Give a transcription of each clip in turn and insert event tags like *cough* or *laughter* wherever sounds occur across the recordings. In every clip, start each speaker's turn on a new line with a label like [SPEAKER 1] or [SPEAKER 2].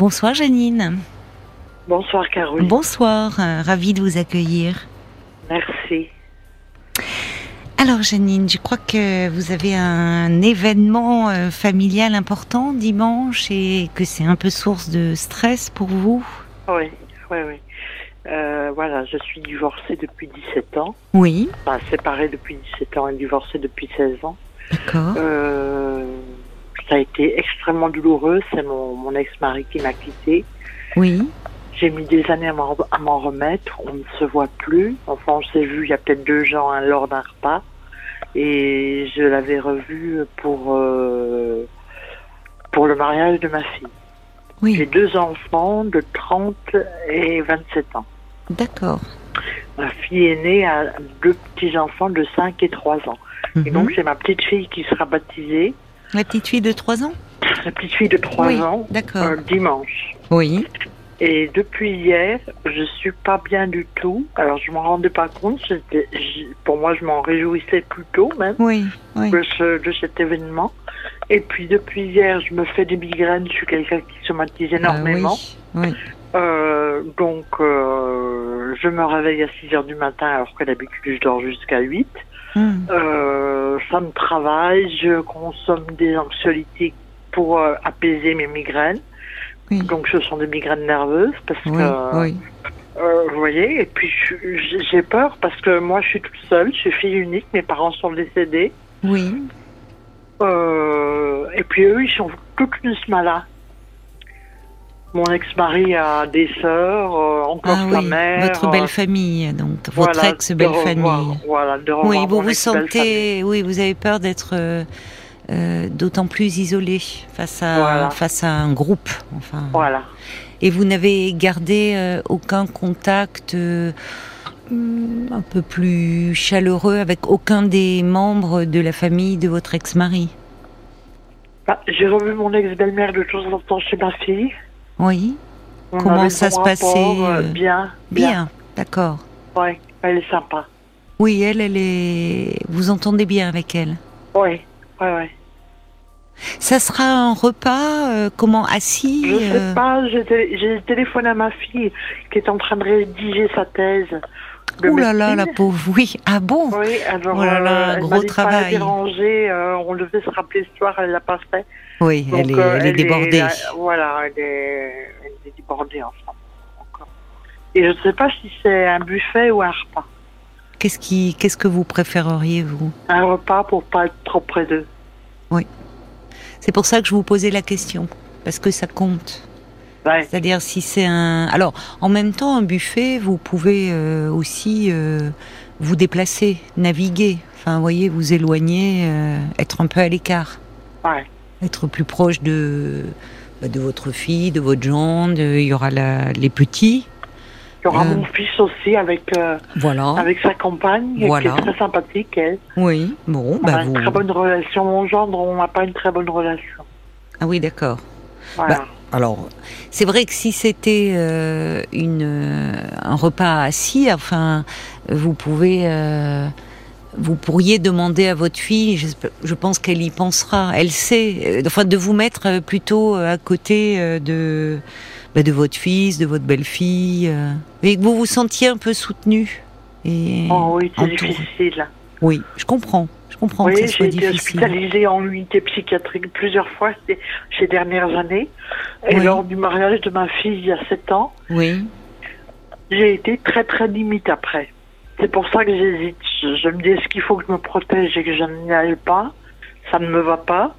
[SPEAKER 1] Bonsoir Janine.
[SPEAKER 2] Bonsoir Caroline.
[SPEAKER 1] Bonsoir, euh, ravie de vous accueillir.
[SPEAKER 2] Merci.
[SPEAKER 1] Alors Janine, je crois que vous avez un événement euh, familial important dimanche et que c'est un peu source de stress pour vous?
[SPEAKER 2] Oui, oui, oui. Euh, voilà, je suis divorcée depuis 17 ans.
[SPEAKER 1] Oui.
[SPEAKER 2] Enfin, séparée depuis 17 ans et divorcée depuis 16 ans.
[SPEAKER 1] D'accord.
[SPEAKER 2] Euh, ça a été extrêmement douloureux. C'est mon, mon ex-mari qui m'a quittée.
[SPEAKER 1] Oui.
[SPEAKER 2] J'ai mis des années à m'en remettre. On ne se voit plus. Enfin, on s'est vu il y a peut-être deux ans hein, lors d'un repas. Et je l'avais revu pour, euh, pour le mariage de ma fille. J'ai
[SPEAKER 1] Oui.
[SPEAKER 2] deux enfants de 30 et 27 ans.
[SPEAKER 1] D'accord.
[SPEAKER 2] Ma fille est née à deux petits-enfants de 5 et 3 ans. Et
[SPEAKER 1] Mhm.
[SPEAKER 2] donc, c'est ma petite fille qui sera baptisée,
[SPEAKER 1] La petite fille de 3 ans
[SPEAKER 2] la petite fille de 3
[SPEAKER 1] Oui,
[SPEAKER 2] ans,
[SPEAKER 1] d'accord.
[SPEAKER 2] euh, dimanche.
[SPEAKER 1] Oui.
[SPEAKER 2] Et depuis hier, je suis pas bien du tout. Alors, je m'en rendais pas compte. Pour moi, je m'en réjouissais plutôt même
[SPEAKER 1] Oui. Oui.
[SPEAKER 2] de, ce- de cet événement. Et puis, depuis hier, je me fais des migraines. Je suis quelqu'un qui somatise énormément.
[SPEAKER 1] Ah oui. oui.
[SPEAKER 2] Euh, donc, euh, je me réveille à 6 heures du matin alors que d'habitude je dors jusqu'à 8.
[SPEAKER 1] Hum.
[SPEAKER 2] Euh, ça me travaille, je consomme des anxiolytiques pour euh, apaiser mes migraines.
[SPEAKER 1] Oui.
[SPEAKER 2] Donc, ce sont des migraines nerveuses parce
[SPEAKER 1] Oui.
[SPEAKER 2] que,
[SPEAKER 1] Oui.
[SPEAKER 2] euh, vous voyez, et puis j'ai peur parce que moi je suis toute seule, je suis fille unique, mes parents sont décédés.
[SPEAKER 1] Oui.
[SPEAKER 2] Euh, et puis eux, ils sont toutes là. Mon ex-mari a des sœurs, euh, encore
[SPEAKER 1] Ah
[SPEAKER 2] sa
[SPEAKER 1] oui.
[SPEAKER 2] mère.
[SPEAKER 1] Votre
[SPEAKER 2] euh,
[SPEAKER 1] belle famille, donc votre ex-belle famille.
[SPEAKER 2] Voilà, de revoir
[SPEAKER 1] Oui, vous vous sentez, oui, vous avez peur d'être euh, d'autant plus isolé face à
[SPEAKER 2] Voilà.
[SPEAKER 1] face à un groupe, enfin.
[SPEAKER 2] Voilà.
[SPEAKER 1] Et vous n'avez gardé euh, aucun contact un peu plus chaleureux avec aucun des membres de la famille de votre ex-mari?
[SPEAKER 2] Bah, J'ai revu mon ex-belle-mère de temps en temps chez ma fille.
[SPEAKER 1] Oui.
[SPEAKER 2] On
[SPEAKER 1] Comment
[SPEAKER 2] avait
[SPEAKER 1] ça se passait,
[SPEAKER 2] euh,
[SPEAKER 1] euh,
[SPEAKER 2] Bien,
[SPEAKER 1] Bien, d'accord.
[SPEAKER 2] Ouais, elle est sympa.
[SPEAKER 1] Oui, elle, elle est. Vous entendez bien avec elle.
[SPEAKER 2] Ouais, ouais, ouais.
[SPEAKER 1] Ça sera un repas euh, comment assis
[SPEAKER 2] Je
[SPEAKER 1] euh,
[SPEAKER 2] sais pas, j'ai té- j'ai téléphoné à ma fille qui est en train de rédiger sa thèse.
[SPEAKER 1] Ouh là là, la pauvre. Oui. Ah bon
[SPEAKER 2] Oui, alors
[SPEAKER 1] Oh là là,
[SPEAKER 2] euh, elle
[SPEAKER 1] gros
[SPEAKER 2] pas la
[SPEAKER 1] travail.
[SPEAKER 2] déranger, euh, on devait se rappeler ce soir, elle l'a pas fait.
[SPEAKER 1] Oui,
[SPEAKER 2] Donc,
[SPEAKER 1] elle est, elle est débordée.
[SPEAKER 2] euh, voilà, elle est, elle est débordée en encore. Et je ne sais pas si c'est un buffet ou un repas.
[SPEAKER 1] Qu'est-ce qui, qu'est-ce que vous préféreriez vous?
[SPEAKER 2] Un repas pour pas être trop près d'eux.
[SPEAKER 1] C'est pour ça que je vous posais la question parce que ça compte.
[SPEAKER 2] Ouais.
[SPEAKER 1] C'est-à-dire si c'est un. Alors, en même temps, un buffet, vous pouvez euh, aussi euh, vous déplacer, naviguer. Enfin, vous voyez, vous éloigner, euh, être un peu à l'écart,
[SPEAKER 2] Ouais.
[SPEAKER 1] Être plus proche de bah, de votre fille, de votre gendre. Il y aura la- les petits.
[SPEAKER 2] Il y aura
[SPEAKER 1] Euh.
[SPEAKER 2] mon fils aussi avec, euh,
[SPEAKER 1] Voilà.
[SPEAKER 2] avec sa compagne,
[SPEAKER 1] Voilà.
[SPEAKER 2] qui est très sympathique, elle.
[SPEAKER 1] Oui. Bon,
[SPEAKER 2] On
[SPEAKER 1] bah
[SPEAKER 2] a
[SPEAKER 1] vous.
[SPEAKER 2] une très bonne relation. Mon gendre, on n'a pas une très bonne relation.
[SPEAKER 1] Ah oui, d'accord.
[SPEAKER 2] Voilà.
[SPEAKER 1] Bah, Alors, c'est vrai que si c'était euh, une un repas assis, enfin, vous pouvez, vous pourriez demander à votre fille. Je, je pense qu'elle y pensera. Elle sait, euh, enfin, de vous mettre euh, plutôt à côté euh, de bah, de votre fils, de votre belle-fille, euh, et que vous vous sentiez un peu soutenu. Et
[SPEAKER 2] oh oui, c'est difficile.
[SPEAKER 1] Oui, je comprends. Je comprends
[SPEAKER 2] Oui,
[SPEAKER 1] que ce
[SPEAKER 2] j'ai été hospitalisée en unité psychiatrique plusieurs fois ces, ces dernières années. Et
[SPEAKER 1] Oui.
[SPEAKER 2] lors du mariage de ma fille il y a sept ans,
[SPEAKER 1] Oui,
[SPEAKER 2] j'ai été très très limite après. C'est pour ça que j'hésite. Je, je me dis est-ce qu'il faut que je me protège et que je n'y aille pas? Ça ne me va pas.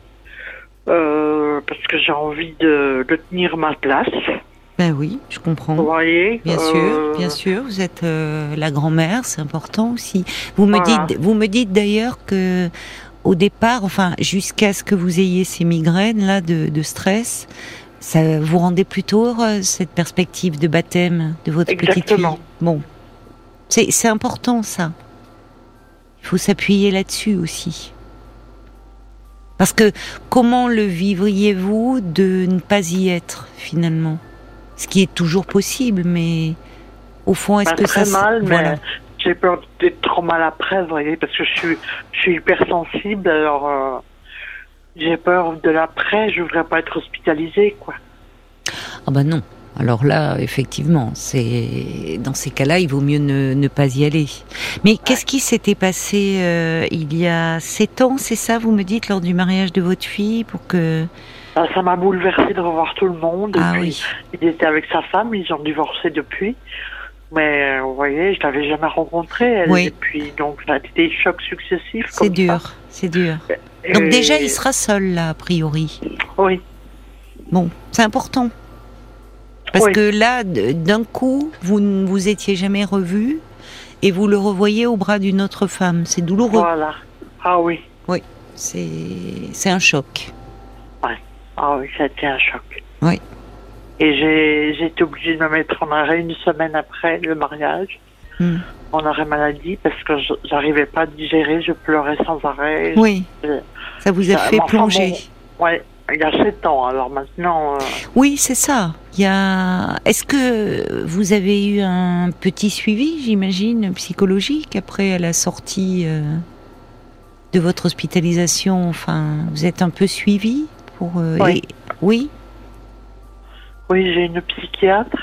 [SPEAKER 2] Euh, parce que j'ai envie de, de tenir ma place.
[SPEAKER 1] ben oui, je comprends.
[SPEAKER 2] Vous voyez
[SPEAKER 1] Bien
[SPEAKER 2] Euh,
[SPEAKER 1] sûr, bien sûr. Vous êtes euh, la grand-mère, c'est important aussi. Vous me
[SPEAKER 2] Voilà.
[SPEAKER 1] dites, vous me dites d'ailleurs que au départ, enfin jusqu'à ce que vous ayez ces migraines là de, de stress, ça vous rendait plutôt heureuse cette perspective de baptême de votre petite
[SPEAKER 2] Exactement.
[SPEAKER 1] fille. Bon, c'est important ça. Il faut s'appuyer là-dessus aussi. Parce que comment le vivriez-vous de ne pas y être finalement? Ce qui est toujours possible, mais au fond, est-ce que
[SPEAKER 2] très
[SPEAKER 1] ça...
[SPEAKER 2] mal, mais
[SPEAKER 1] voilà.
[SPEAKER 2] j'ai peur d'être trop mal après, vous voyez, parce que je suis, je suis hypersensible, alors euh, j'ai peur de l'après, je voudrais pas être hospitalisée, quoi.
[SPEAKER 1] Ah bah non. Alors là, effectivement, c'est dans ces cas-là, il vaut mieux ne, pas y aller. Mais qu'est-ce qui s'était passé euh, il y a sept ans, c'est ça, vous me dites, lors du mariage de votre fille, pour que
[SPEAKER 2] bah, ça m'a bouleversé de revoir tout le monde.
[SPEAKER 1] Ah oui.
[SPEAKER 2] Il était avec sa femme, ils ont divorcé depuis. Mais euh, vous voyez, je l'avais jamais rencontré. Elle,
[SPEAKER 1] oui.
[SPEAKER 2] Et puis donc, ça a été des chocs successifs.
[SPEAKER 1] C'est dur, c'est dur. Donc déjà, il sera seul là, a priori.
[SPEAKER 2] Oui.
[SPEAKER 1] Bon, c'est important. Parce que là, d'un coup, vous ne vous étiez jamais revu et vous le revoyez au bras d'une autre femme. C'est douloureux.
[SPEAKER 2] Voilà. Ah oui.
[SPEAKER 1] Oui, c'est un choc.
[SPEAKER 2] Ouais. Ah oui, ça a été un choc.
[SPEAKER 1] Oui.
[SPEAKER 2] Et j'ai été obligée de me mettre en arrêt une semaine après le mariage. Hmm. En arrêt maladie parce que j'arrivais pas à digérer, je pleurais sans arrêt.
[SPEAKER 1] Oui. Ça vous a fait plonger.
[SPEAKER 2] ouais, il y a sept ans, alors maintenant. Euh,
[SPEAKER 1] oui, c'est ça. Il y a. Est-ce que vous avez eu un petit suivi, j'imagine, psychologique après la sortie euh, de votre hospitalisation? Enfin, vous êtes un peu suivi pour.
[SPEAKER 2] Euh, oui.
[SPEAKER 1] Oui?
[SPEAKER 2] Oui, j'ai une psychiatre.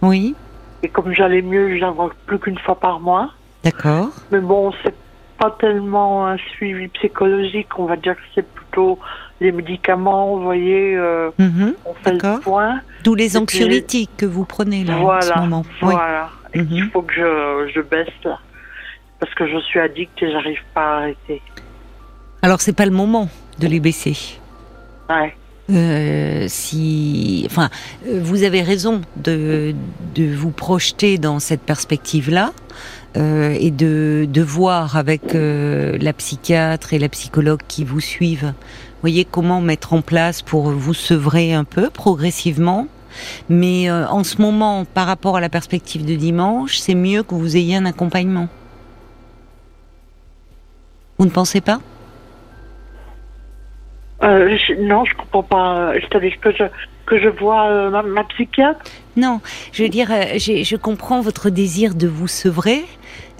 [SPEAKER 1] Oui.
[SPEAKER 2] Et comme j'allais mieux, je la vois plus qu'une fois par mois.
[SPEAKER 1] D'accord.
[SPEAKER 2] Mais bon, c'est pas tellement un suivi psychologique, on va dire que c'est plutôt les médicaments, vous voyez, euh,
[SPEAKER 1] mhm,
[SPEAKER 2] on fait le point.
[SPEAKER 1] D'où les anxiolytiques que vous prenez là
[SPEAKER 2] voilà,
[SPEAKER 1] en ce moment.
[SPEAKER 2] Voilà. Mhm. Il faut que je, je baisse là. Parce que je suis addict et j'arrive pas à arrêter.
[SPEAKER 1] Alors c'est pas le moment de les baisser.
[SPEAKER 2] Ouais.
[SPEAKER 1] Euh, si, enfin, euh, vous avez raison de, de vous projeter dans cette perspective-là. Euh, et de, de voir avec euh, la psychiatre et la psychologue qui vous suivent, voyez comment mettre en place pour vous sevrer un peu progressivement. Mais euh, en ce moment, par rapport à la perspective de dimanche, c'est mieux que vous ayez un accompagnement. Vous ne pensez pas?
[SPEAKER 2] Non, je comprends pas. C'est-à-dire que je, que je vois ma, psychiatre
[SPEAKER 1] Non, je veux dire, je comprends votre désir de vous sevrer,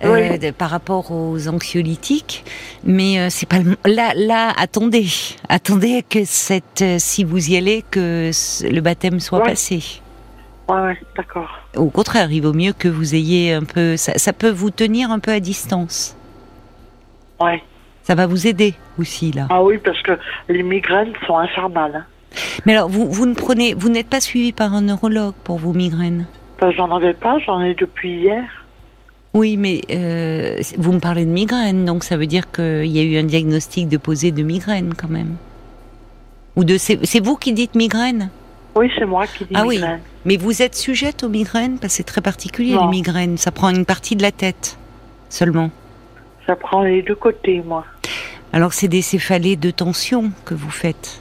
[SPEAKER 1] euh, par rapport aux anxiolytiques, mais euh, c'est pas le... là. Là, attendez, attendez que cette, euh, si vous y allez, que le baptême soit passé.
[SPEAKER 2] Ouais, ouais, d'accord.
[SPEAKER 1] Au contraire, il vaut mieux que vous ayez un peu. Ça, ça peut vous tenir un peu à distance.
[SPEAKER 2] Ouais.
[SPEAKER 1] Ça va vous aider aussi là.
[SPEAKER 2] Ah oui, parce que les migraines sont infernales. Hein.
[SPEAKER 1] Mais alors, vous, vous ne prenez, vous n'êtes pas suivi par un neurologue pour vos migraines?
[SPEAKER 2] Ben, J'en avais pas, j'en ai depuis hier.
[SPEAKER 1] Oui, mais euh, vous me parlez de migraine, donc ça veut dire qu'il y a eu un diagnostic de posé de migraine quand même. Ou de c'est vous qui dites migraine?
[SPEAKER 2] Oui, c'est moi qui dis
[SPEAKER 1] ah
[SPEAKER 2] migraine.
[SPEAKER 1] oui, mais vous êtes sujette aux migraines? Parce que c'est très particulier les migraines. Ça prend une partie de la tête seulement.
[SPEAKER 2] Ça prend les deux côtés, moi.
[SPEAKER 1] Alors c'est des céphalées de tension que vous faites.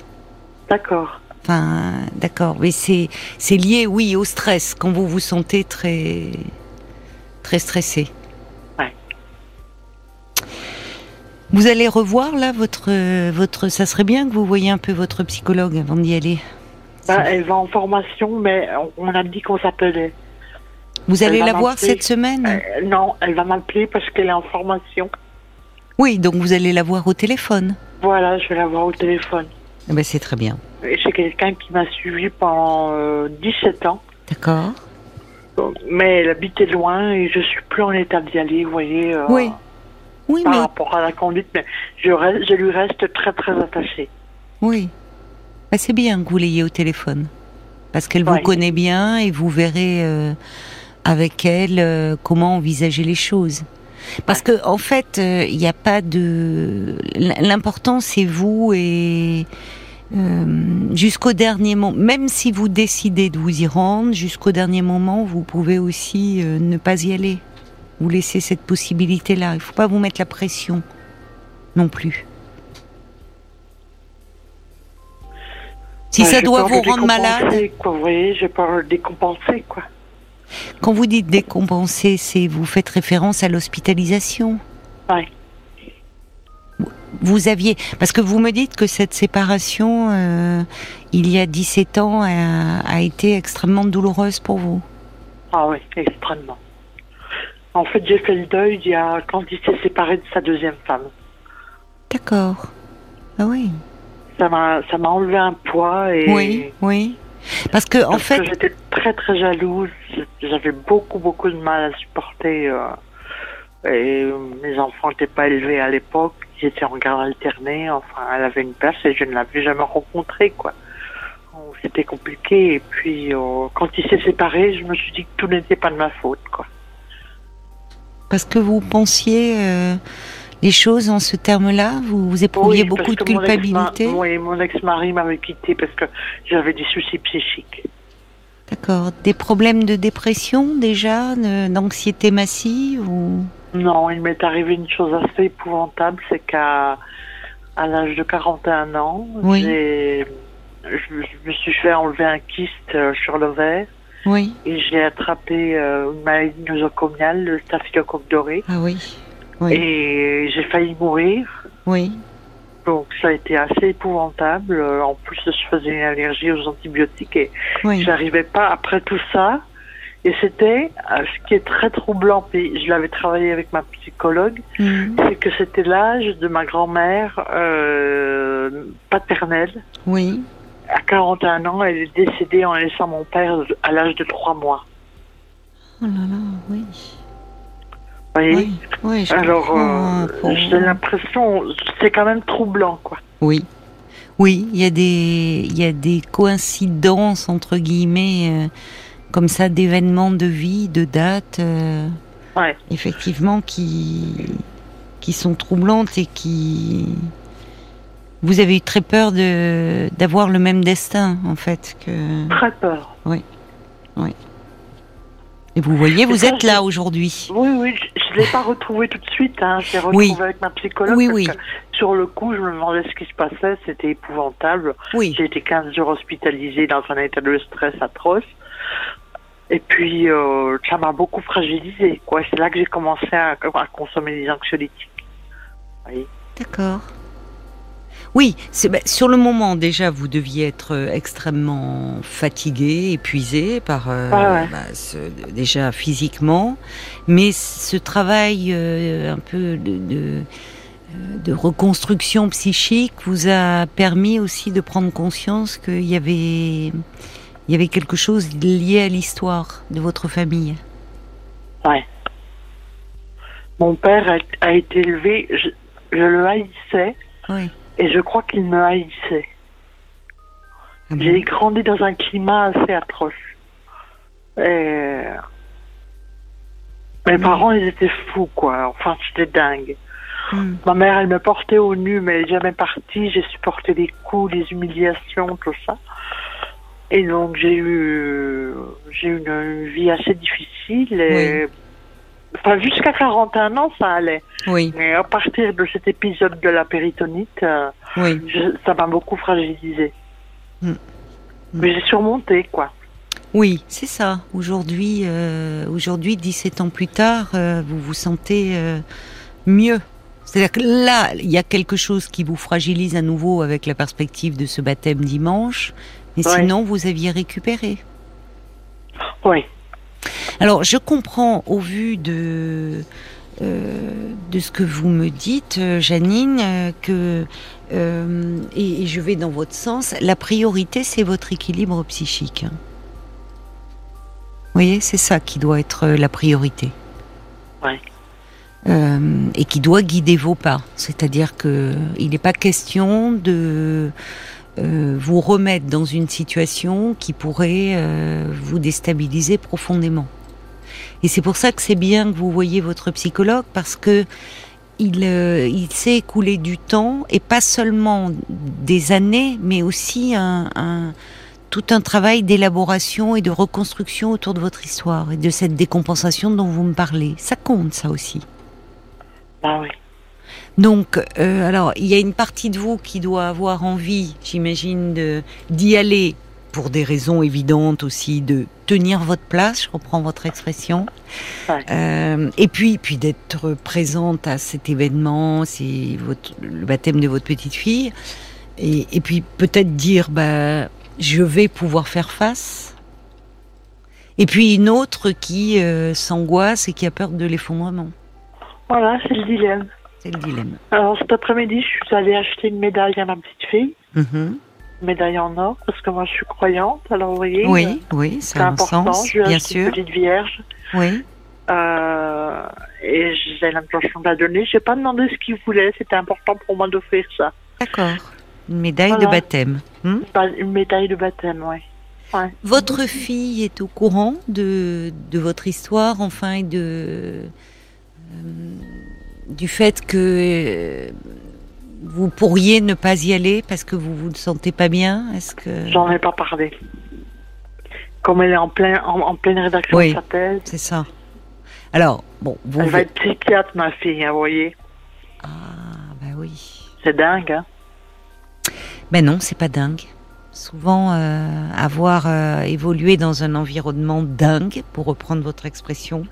[SPEAKER 2] D'accord.
[SPEAKER 1] Enfin, d'accord, mais c'est c'est lié, oui, au stress quand vous vous sentez très Très stressé.
[SPEAKER 2] Ouais.
[SPEAKER 1] Vous allez revoir là votre votre. Ça serait bien que vous voyiez un peu votre psychologue avant d'y aller.
[SPEAKER 2] Bah, elle va en formation, mais on a dit qu'on s'appelait.
[SPEAKER 1] Vous allez la voir cette semaine?
[SPEAKER 2] Euh, Non, elle va m'appeler parce qu'elle est en formation.
[SPEAKER 1] Oui, donc vous allez la voir au téléphone.
[SPEAKER 2] Voilà, je vais la voir au téléphone.
[SPEAKER 1] Eh ben, c'est très bien.
[SPEAKER 2] C'est quelqu'un qui m'a suivi pendant 17 euh, ans.
[SPEAKER 1] D'accord.
[SPEAKER 2] Mais elle habitait loin et je suis plus en état d'y aller, vous voyez. Euh,
[SPEAKER 1] oui. Oui,
[SPEAKER 2] par rapport à la conduite, mais je, je lui reste très très attachée.
[SPEAKER 1] Oui. Bah, c'est bien que vous l'ayez au téléphone. Parce qu'elle vous connaît bien et vous verrez euh, avec elle euh, comment envisager les choses. Parce que en fait, il n'y a pas de. L'important, c'est vous et euh, jusqu'au dernier moment, même si vous décidez de vous y rendre, jusqu'au dernier moment, vous pouvez aussi euh, ne pas y aller. Vous laisser cette possibilité-là. Il ne faut pas vous mettre la pression non plus. Si ça doit vous rendre malade.
[SPEAKER 2] Quoi, vous voyez, j'ai peur de décompenser, quoi.
[SPEAKER 1] Quand vous dites décompenser, c'est vous faites référence à l'hospitalisation.
[SPEAKER 2] Oui
[SPEAKER 1] vous aviez parce que vous me dites que cette séparation euh, il y a 17 ans a, été extrêmement douloureuse pour vous.
[SPEAKER 2] Ah oui, extrêmement. En fait, j'ai fait le deuil il y a quand il s'est séparé de sa deuxième femme.
[SPEAKER 1] D'accord. Ah oui.
[SPEAKER 2] Ça m'a ça m'a enlevé un poids et
[SPEAKER 1] Oui, oui. Parce que en fait,
[SPEAKER 2] j'étais très très jalouse. J'avais beaucoup beaucoup de mal à supporter. euh, et euh, mes enfants n'étaient pas élevés à l'époque. Étaient en garde alternée. Enfin, elle avait une place et je ne l'avais jamais rencontrée, quoi. Oh, C'était compliqué. Et puis, euh, quand ils s'est séparés, je me suis dit que tout n'était pas de ma faute, quoi.
[SPEAKER 1] parce que vous pensiez euh, les choses en ce terme-là, vous, vous éprouviez
[SPEAKER 2] Oui,
[SPEAKER 1] beaucoup de
[SPEAKER 2] que mon
[SPEAKER 1] culpabilité?
[SPEAKER 2] Oui, mon ex-mari m'avait quitté parce que j'avais des soucis psychiques.
[SPEAKER 1] D'accord. Des problèmes de dépression déjà, d'anxiété massive ou?
[SPEAKER 2] Non, il m'est arrivé une chose assez épouvantable, c'est qu'à à l'âge de 41 ans,
[SPEAKER 1] Oui.
[SPEAKER 2] j'ai je, je me suis fait enlever un kyste euh, sur l'ovaire
[SPEAKER 1] Oui.
[SPEAKER 2] et j'ai attrapé euh, une maladie nosocomiale, le staphylocoque doré,
[SPEAKER 1] Ah oui. Oui.
[SPEAKER 2] et j'ai failli mourir.
[SPEAKER 1] Oui.
[SPEAKER 2] Donc ça a été assez épouvantable. Euh, En plus, je faisais une allergie aux antibiotiques et
[SPEAKER 1] Oui.
[SPEAKER 2] J'arrivais pas après tout ça. Et c'était euh, ce qui est très troublant. Puis je l'avais travaillé avec ma psychologue,
[SPEAKER 1] Mhm.
[SPEAKER 2] c'est que c'était l'âge de ma grand-mère euh, paternelle.
[SPEAKER 1] Oui.
[SPEAKER 2] À 41 ans, elle est décédée en laissant mon père à l'âge de 3 mois.
[SPEAKER 1] Oh là là, oui.
[SPEAKER 2] Vous voyez
[SPEAKER 1] Oui. Oui. je
[SPEAKER 2] Alors, euh,
[SPEAKER 1] pour-
[SPEAKER 2] j'ai l'impression, c'est quand même troublant, quoi.
[SPEAKER 1] Oui. Oui, il y a des y a des coïncidences entre guillemets euh, comme ça d'événements de vie, de dates euh,
[SPEAKER 2] Ouais.
[SPEAKER 1] effectivement qui qui sont troublantes et qui vous avez eu très peur de d'avoir le même destin en fait que
[SPEAKER 2] Très peur.
[SPEAKER 1] et vous voyez vous êtes là aujourd'hui.
[SPEAKER 2] Oui, oui, je ne l'ai pas retrouvé tout de suite. Hein. Je l'ai retrouvé
[SPEAKER 1] Oui.
[SPEAKER 2] avec ma psychologue.
[SPEAKER 1] Oui,
[SPEAKER 2] parce
[SPEAKER 1] oui.
[SPEAKER 2] que sur le coup, je me demandais ce qui se passait. C'était épouvantable.
[SPEAKER 1] Oui.
[SPEAKER 2] J'ai été 15 jours hospitalisée dans un état de stress atroce. Et puis, euh, ça m'a beaucoup fragilisée. Quoi. C'est là que j'ai commencé à, à consommer des anxiolytiques. Oui.
[SPEAKER 1] D'accord. Oui, bah, sur le moment déjà, vous deviez être euh, extrêmement fatigué, épuisé par euh,
[SPEAKER 2] ouais.
[SPEAKER 1] bah, ce- déjà physiquement, mais ce travail euh, un peu de, de, de reconstruction psychique vous a permis aussi de prendre conscience qu'il y avait il y avait quelque chose lié à l'histoire de votre famille.
[SPEAKER 2] Ouais. Mon père a, a été élevé, je, je le haïssais,
[SPEAKER 1] Oui.
[SPEAKER 2] et je crois qu'il me haïssait.
[SPEAKER 1] Ah bon?
[SPEAKER 2] J'ai grandi dans un climat assez atroce. Et... Mes parents, ils étaient fous, quoi. Enfin, c'était dingue.
[SPEAKER 1] Hmm.
[SPEAKER 2] Ma mère, elle me portait au nu, mais elle n'est jamais partie. J'ai supporté les coups, les humiliations, tout ça. Et donc, j'ai eu, j'ai eu une, une vie assez difficile. Et... Enfin, jusqu'à 41 ans, ça allait.
[SPEAKER 1] Oui,
[SPEAKER 2] Mais à partir de cet épisode de la péritonite, euh,
[SPEAKER 1] oui.
[SPEAKER 2] je- ça m'a beaucoup fragilisé.
[SPEAKER 1] Mm.
[SPEAKER 2] Mais j'ai surmonté, quoi.
[SPEAKER 1] Oui, c'est ça. Aujourd'hui, euh, aujourd'hui, 17 ans plus tard, euh, vous vous sentez mieux. C'est-à-dire que là, il y a quelque chose qui vous fragilise à nouveau avec la perspective de ce baptême dimanche, mais
[SPEAKER 2] Ouais.
[SPEAKER 1] sinon, vous aviez récupéré.
[SPEAKER 2] Oui.
[SPEAKER 1] Alors, je comprends au vu de euh, de ce que vous me dites, euh, Janine, euh, que euh, et, et je vais dans votre sens. La priorité, c'est votre équilibre psychique. Vous voyez, c'est ça qui doit être la priorité. Euh, et qui doit guider vos pas. C'est-à-dire que il n'est pas question de euh, vous remettre dans une situation qui pourrait euh, vous déstabiliser profondément. Et c'est pour ça que c'est bien que vous voyez votre psychologue parce que il, euh, il s'est écoulé du temps et pas seulement des années, mais aussi un, un- tout un travail d'élaboration et de reconstruction autour de votre histoire et de cette décompensation dont vous me parlez. Ça compte, ça aussi.
[SPEAKER 2] Ah oui.
[SPEAKER 1] Donc, euh, alors, il y a une partie de vous qui doit avoir envie, j'imagine, d'y aller pour des raisons évidentes aussi, de tenir votre place, je reprends votre expression,
[SPEAKER 2] Ouais.
[SPEAKER 1] Euh, et puis, puis d'être présente à cet événement, c'est votre, le baptême de votre petite fille, et, et puis peut-être dire, bah, je vais pouvoir faire face. Et puis une autre qui euh, s'angoisse et qui a peur de l'effondrement.
[SPEAKER 2] Voilà, c'est le dilemme.
[SPEAKER 1] C'est le dilemme.
[SPEAKER 2] Alors cet après-midi, je suis allée acheter une médaille à ma petite fille.
[SPEAKER 1] Mhm.
[SPEAKER 2] médaille en or parce que moi je suis croyante. Alors vous voyez,
[SPEAKER 1] Oui,
[SPEAKER 2] euh,
[SPEAKER 1] oui,
[SPEAKER 2] c'est
[SPEAKER 1] ça a un
[SPEAKER 2] important.
[SPEAKER 1] sens,
[SPEAKER 2] je lui ai
[SPEAKER 1] bien
[SPEAKER 2] acheté une
[SPEAKER 1] sûr.
[SPEAKER 2] petite vierge
[SPEAKER 1] Oui,
[SPEAKER 2] euh, et j'ai l'intention de la donner. J'ai pas demandé ce qu'il voulait. C'était important pour moi d'offrir ça.
[SPEAKER 1] d'accord. Une médaille de baptême. hmm
[SPEAKER 2] Une médaille de baptême. Ouais.
[SPEAKER 1] Votre fille est au courant de, de votre histoire, enfin, et de, euh, du fait que euh, vous pourriez ne pas y aller parce que vous vous ne sentez pas bien Est-ce que
[SPEAKER 2] J'en ai pas parlé. Comme elle est en, plein, en, en pleine rédaction
[SPEAKER 1] Oui.
[SPEAKER 2] de sa thèse,
[SPEAKER 1] c'est ça Alors, bon, vous.
[SPEAKER 2] elle va être psychiatre, ma fille, hein, vous voyez.
[SPEAKER 1] Ah, bah oui.
[SPEAKER 2] C'est dingue, hein.
[SPEAKER 1] Ben non, c'est pas dingue. Souvent, euh, avoir euh, évolué dans un environnement dingue, pour reprendre votre expression,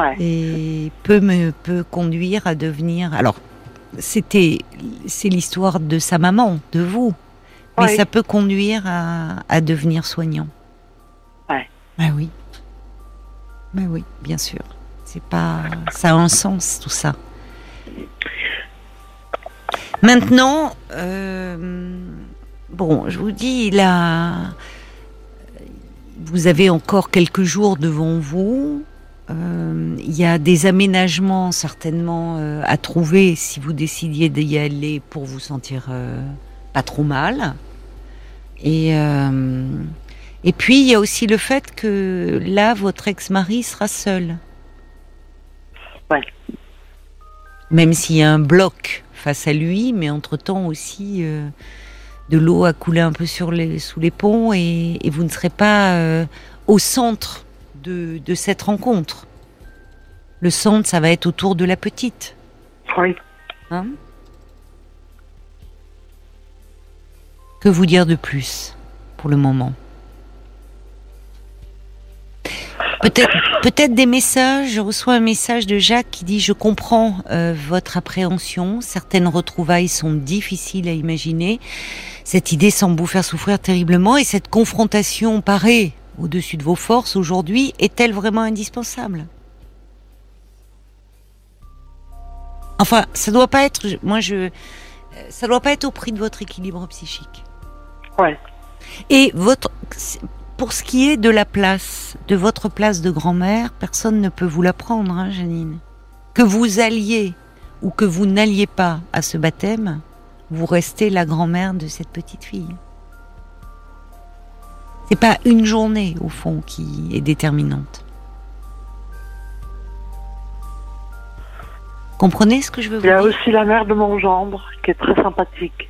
[SPEAKER 2] Ouais.
[SPEAKER 1] et peut me peut conduire à devenir. Alors, c'était c'est l'histoire de sa maman, de vous, mais
[SPEAKER 2] Ouais.
[SPEAKER 1] ça peut conduire à, à devenir soignant.
[SPEAKER 2] Ouais.
[SPEAKER 1] Ah oui. Ben oui, bien sûr. C'est pas ça a un sens tout ça. Maintenant, euh, bon, je vous dis, a, vous avez encore quelques jours devant vous. Euh, il y a des aménagements certainement euh, à trouver si vous décidiez d'y aller pour vous sentir euh, pas trop mal. Et et puis il y a aussi le fait que là votre ex-mari sera seul.
[SPEAKER 2] Ouais.
[SPEAKER 1] Même s'il y a un bloc face à lui, mais entre-temps aussi de l'eau a coulé un peu sur les, sous les ponts et, et vous ne serez pas euh, au centre de, de cette rencontre. Le centre, ça va être autour de la petite.
[SPEAKER 2] Oui.
[SPEAKER 1] Hein? Que vous dire de plus pour le moment? Peut-être, peut-être des messages. Je reçois un message de Jacques qui dit je comprends euh, votre appréhension. Certaines retrouvailles sont difficiles à imaginer. Cette idée semble vous faire souffrir terriblement et cette confrontation paraît au-dessus de vos forces aujourd'hui est-elle vraiment indispensable? Enfin, ça doit pas être. Moi, je, ça doit pas être au prix de votre équilibre psychique.
[SPEAKER 2] Ouais.
[SPEAKER 1] Et votre, pour ce qui est de la place, de votre place de grand-mère, personne ne peut vous la prendre, hein, Janine. Que vous alliez ou que vous n'alliez pas à ce baptême, vous restez la grand-mère de cette petite fille. C'est pas une journée, au fond, qui est déterminante. Comprenez ce que je veux vous
[SPEAKER 2] Il y a
[SPEAKER 1] dire?
[SPEAKER 2] aussi la mère de mon gendre qui est très sympathique.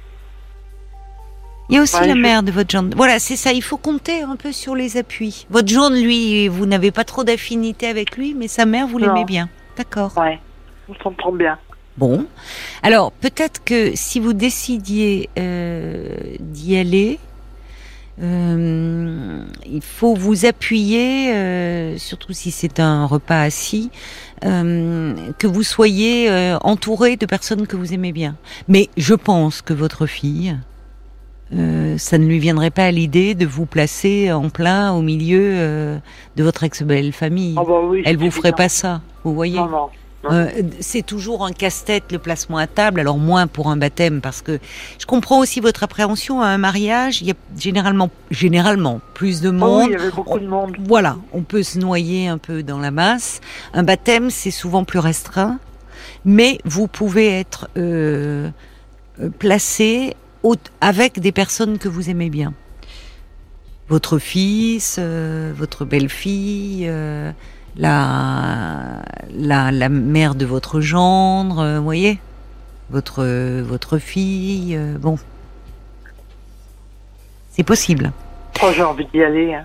[SPEAKER 1] Il y a aussi
[SPEAKER 2] Ouais,
[SPEAKER 1] la
[SPEAKER 2] je-
[SPEAKER 1] mère de votre gendre. Voilà, c'est ça. Il faut compter un peu sur les appuis. Votre gendre, lui, vous n'avez pas trop d'affinité avec lui, mais sa mère, vous l'aimez bien. D'accord.
[SPEAKER 2] Ouais. On s'entend bien.
[SPEAKER 1] Bon. Alors, peut-être que si vous décidiez euh, d'y aller, euh, il faut vous appuyer, euh, surtout si c'est un repas assis, euh, que vous soyez entouré de personnes que vous aimez bien. Mais je pense que votre fille, euh, ça ne lui viendrait pas à l'idée de vous placer en plein au milieu euh, de votre ex-belle famille.
[SPEAKER 2] Ah bah oui.
[SPEAKER 1] Elle vous ferait pas ça, vous voyez
[SPEAKER 2] Non, non. non.
[SPEAKER 1] euh, c'est toujours un casse-tête le placement à table, alors moins pour un baptême, parce que je comprends aussi votre appréhension à un mariage. Il y a généralement, généralement plus de
[SPEAKER 2] Ah oui,
[SPEAKER 1] monde.
[SPEAKER 2] il y avait beaucoup de monde.
[SPEAKER 1] Voilà, on peut se noyer un peu dans la masse. Un baptême, c'est souvent plus restreint, mais vous pouvez être euh, placé avec des personnes que vous aimez bien. Votre fils, euh, votre belle-fille, euh, la, la, la mère de votre gendre, euh, voyez votre, votre fille, euh, bon. C'est possible.
[SPEAKER 2] Oh, j'ai envie d'y aller. hein.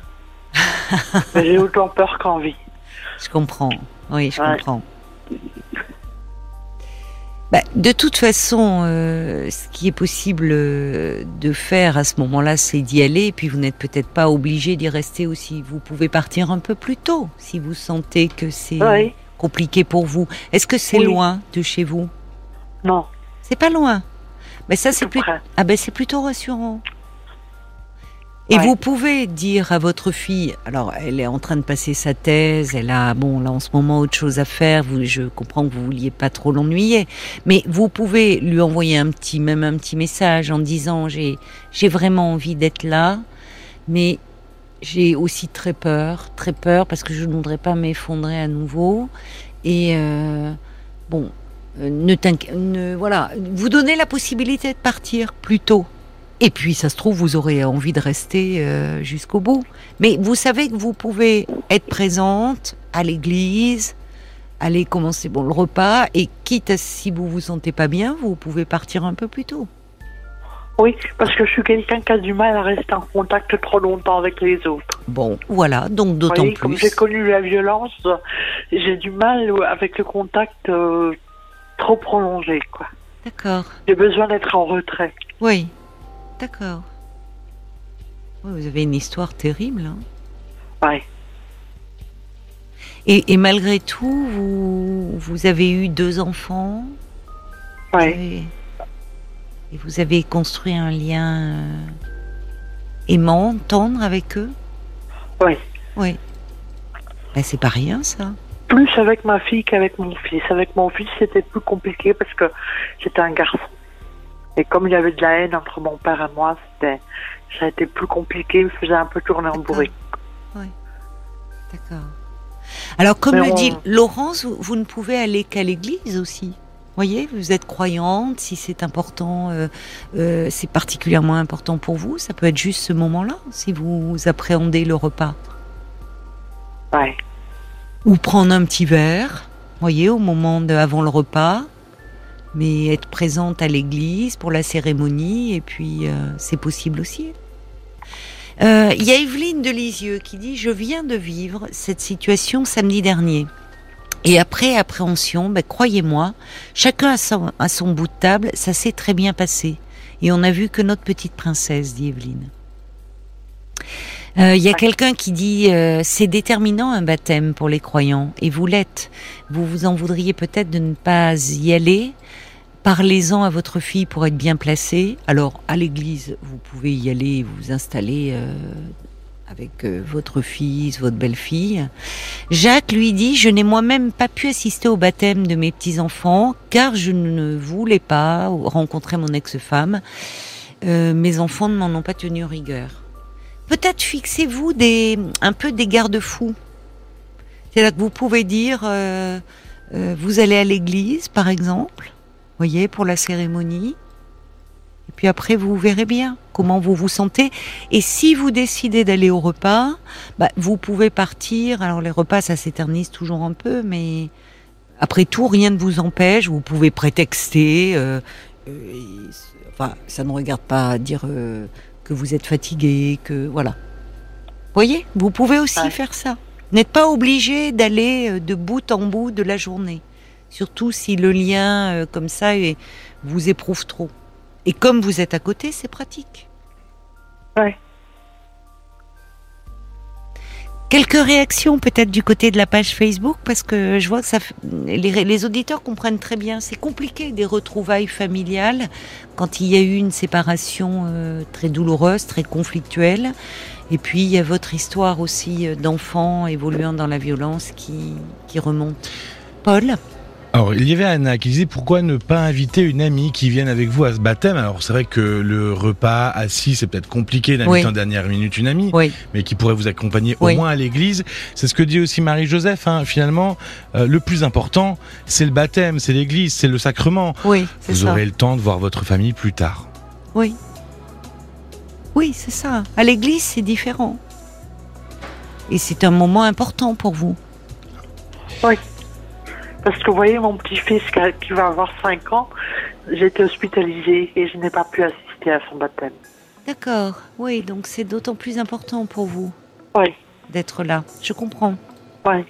[SPEAKER 2] *laughs* J'ai autant peur qu'envie.
[SPEAKER 1] Je comprends. Oui, je
[SPEAKER 2] Ouais.
[SPEAKER 1] comprends. Bah, de toute façon, euh, ce qui est possible euh, de faire à ce moment-là, c'est d'y aller. Et puis, vous n'êtes peut-être pas obligé d'y rester aussi. Vous pouvez partir un peu plus tôt si vous sentez que c'est
[SPEAKER 2] Oui.
[SPEAKER 1] compliqué pour vous. Est-ce que c'est
[SPEAKER 2] Oui.
[SPEAKER 1] loin de chez vous?
[SPEAKER 2] Non.
[SPEAKER 1] C'est pas loin. Ben ça, c'est plus... ah ben c'est plutôt rassurant. Et vous pouvez dire à votre fille, alors elle est en train de passer sa thèse, elle a bon là en ce moment autre chose à faire. Vous, je comprends que vous vouliez pas trop l'ennuyer, mais vous pouvez lui envoyer un petit, même un petit message en disant j'ai j'ai vraiment envie d'être là, mais j'ai aussi très peur, très peur parce que je ne voudrais pas m'effondrer à nouveau. Et euh, bon, euh, ne, voilà, vous donnez la possibilité de partir plus tôt et puis, ça se trouve, vous aurez envie de rester euh, jusqu'au bout. Mais vous savez que vous pouvez être présente à l'église, aller commencer bon, le repas, et quitte à si vous vous sentez pas bien, vous pouvez partir un peu plus tôt.
[SPEAKER 2] Oui, parce que je suis quelqu'un qui a du mal à rester en contact trop longtemps avec les autres.
[SPEAKER 1] Bon, voilà, donc d'autant plus.
[SPEAKER 2] Comme j'ai connu la violence, j'ai du mal avec le contact euh, trop prolongé, quoi.
[SPEAKER 1] D'accord.
[SPEAKER 2] J'ai besoin d'être en retrait.
[SPEAKER 1] Oui, D'accord. vous avez une histoire terrible. Hein
[SPEAKER 2] ouais.
[SPEAKER 1] Et, malgré tout, vous, vous, avez eu deux enfants.
[SPEAKER 2] Ouais.
[SPEAKER 1] et vous avez construit un lien euh, aimant, tendre avec eux.
[SPEAKER 2] Oui.
[SPEAKER 1] Oui. Ben, c'est pas rien, ça.
[SPEAKER 2] Plus avec ma fille qu'avec mon fils. Avec mon fils, c'était plus compliqué parce que c'était un garçon. Et comme il y avait de la haine entre mon père et moi, c'était, ça a été plus compliqué, il me faisait un peu tourner en bourrique.
[SPEAKER 1] Oui. D'accord. Alors, comme le dit Laurence, vous, ne pouvez aller qu'à l'église aussi. Voyez, vous êtes croyante, si c'est important, euh, euh, c'est particulièrement important pour vous, ça peut être juste ce moment-là, si vous appréhendez le repas.
[SPEAKER 2] Ouais.
[SPEAKER 1] Ou prendre un petit verre, voyez, au moment de, avant le repas, mais être présente à l'église pour la cérémonie, et puis euh, c'est possible aussi. Euh, il y a Evelyne de Lisieux qui dit Je viens de vivre cette situation samedi dernier. Et après appréhension, ben, croyez-moi, chacun a son, à son bout de table, ça s'est très bien passé. Et on a vu que notre petite princesse, dit Evelyne. Euh, il y a quelqu'un qui dit c'est déterminant un baptême pour les croyants et vous l'êtes. Vous vous en voudriez peut-être de ne pas y aller Parlez-en à votre fille pour être bien placée. Alors, à l'église, vous pouvez y aller, vous installer euh, avec euh, votre fils, votre belle-fille. Jacques lui dit Je n'ai moi-même pas pu assister au baptême de mes petits-enfants car je ne voulais pas rencontrer mon ex-femme. Euh, mes enfants ne m'en ont pas tenu rigueur. Peut-être fixez-vous des, un peu des garde-fous. C'est là que vous pouvez dire Vous allez à l'église, par exemple voyez, pour la cérémonie. Et puis après, vous verrez bien comment vous vous sentez. Et si vous décidez d'aller au repas, bah, vous pouvez partir. Alors les repas, ça s'éternise toujours un peu, mais après tout, rien ne vous empêche. Vous pouvez prétexter. Euh, euh, enfin, ça ne regarde pas dire euh, que vous êtes fatigué, que voilà. Voyez, vous pouvez aussi faire ça. N'êtes pas obligé d'aller de bout en bout de la journée. Surtout si le lien euh, comme ça vous éprouve trop. Et comme vous êtes à côté, c'est pratique.
[SPEAKER 2] Ouais.
[SPEAKER 1] Quelques réactions peut-être du côté de la page Facebook parce que je vois que ça, les, auditeurs comprennent très bien. C'est compliqué des retrouvailles familiales quand il y a eu une séparation euh, très douloureuse, très conflictuelle. Et puis il y a votre histoire aussi euh, d'enfants évoluant dans la violence qui, qui remonte. Paul?
[SPEAKER 3] Alors, il y avait Anna qui disait pourquoi ne pas inviter une amie qui vienne avec vous à ce baptême? Alors, c'est vrai que le repas assis, c'est peut-être compliqué d'inviter en dernière minute une amie, mais qui pourrait vous accompagner au moins à l'église. C'est ce que dit aussi Marie-Joseph. Hein. Finalement, euh, le plus important, c'est le baptême, c'est l'église, c'est le sacrement.
[SPEAKER 1] Oui,
[SPEAKER 3] vous aurez le temps de voir votre famille plus tard.
[SPEAKER 1] Oui. Oui, c'est ça. À l'église, c'est différent. Et c'est un moment important pour vous.
[SPEAKER 2] Oui. Parce que vous voyez, mon petit-fils qui va avoir 5 ans, j'ai été hospitalisée et je n'ai pas pu assister à son baptême.
[SPEAKER 1] D'accord, oui, donc c'est d'autant plus important pour vous.
[SPEAKER 2] Oui.
[SPEAKER 1] D'être là, je comprends.
[SPEAKER 2] Oui.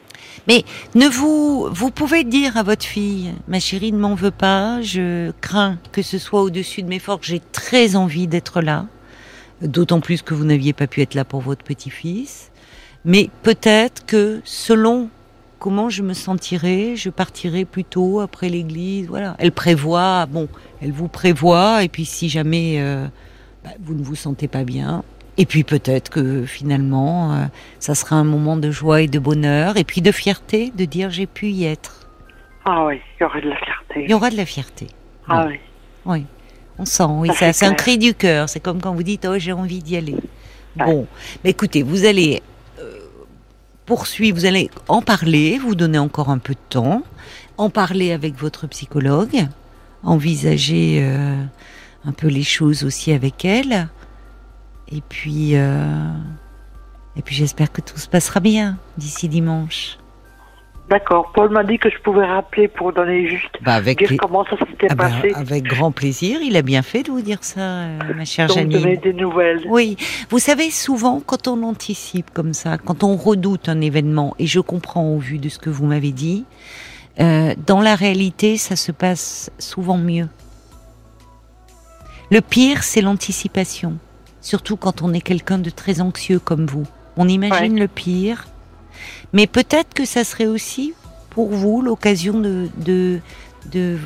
[SPEAKER 1] Mais ne vous, vous pouvez dire à votre fille, ma chérie ne m'en veut pas, je crains que ce soit au-dessus de mes forces, j'ai très envie d'être là, d'autant plus que vous n'aviez pas pu être là pour votre petit-fils. Mais peut-être que selon comment je me sentirai, je partirai plutôt après l'église, voilà. Elle prévoit, bon, elle vous prévoit, et puis si jamais euh, bah, vous ne vous sentez pas bien, Et puis peut-être que finalement, euh, ça sera un moment de joie et de bonheur, et puis de fierté, de dire j'ai pu y être.
[SPEAKER 2] Ah oui, il y aura de la fierté.
[SPEAKER 1] Il y aura de la fierté.
[SPEAKER 2] Ah oui.
[SPEAKER 1] Oui, on sent, oui, c'est un cri du cœur. C'est comme quand vous dites, oh j'ai envie d'y aller. Bon, mais écoutez, vous allez poursuivre, vous allez en parler, vous donner encore un peu de temps, en parler avec votre psychologue, envisager euh, un peu les choses aussi avec elle. Et puis, euh, et puis j'espère que tout se passera bien d'ici dimanche.
[SPEAKER 2] D'accord. Paul m'a dit que je pouvais rappeler pour donner juste
[SPEAKER 1] bah avec
[SPEAKER 2] dire comment ça s'était ah bah, passé.
[SPEAKER 1] avec grand plaisir. Il a bien fait de vous dire ça, euh, ma chère
[SPEAKER 2] Donc,
[SPEAKER 1] Janine.
[SPEAKER 2] donner des nouvelles.
[SPEAKER 1] Oui. Vous savez, souvent, quand on anticipe comme ça, quand on redoute un événement, et je comprends au vu de ce que vous m'avez dit, euh, dans la réalité, ça se passe souvent mieux. Le pire, c'est l'anticipation surtout quand on est quelqu'un de très anxieux comme vous. On imagine le pire, mais peut-être que ça serait aussi pour vous l'occasion de, de,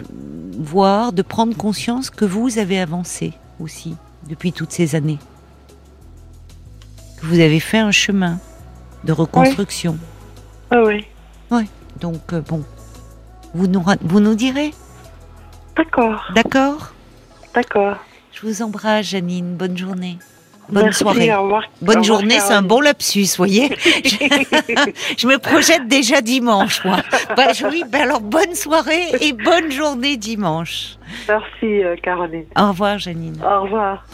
[SPEAKER 1] voir, de prendre conscience que vous avez avancé aussi depuis toutes ces années. Que vous avez fait un chemin de reconstruction.
[SPEAKER 2] Ah oui.
[SPEAKER 1] Oui. Donc, euh, bon, vous nous, vous nous direz
[SPEAKER 2] D'accord.
[SPEAKER 1] D'accord?
[SPEAKER 2] D'accord.
[SPEAKER 1] Je vous embrasse, Janine. Bonne journée.
[SPEAKER 2] Bonne
[SPEAKER 1] soirée. Bonne journée, c'est un bon lapsus, voyez. je, me projette déjà dimanche, moi. Bah, oui, bah alors bonne soirée et bonne journée dimanche.
[SPEAKER 2] Merci, euh, Caroline.
[SPEAKER 1] Au revoir, Janine.
[SPEAKER 2] Au revoir.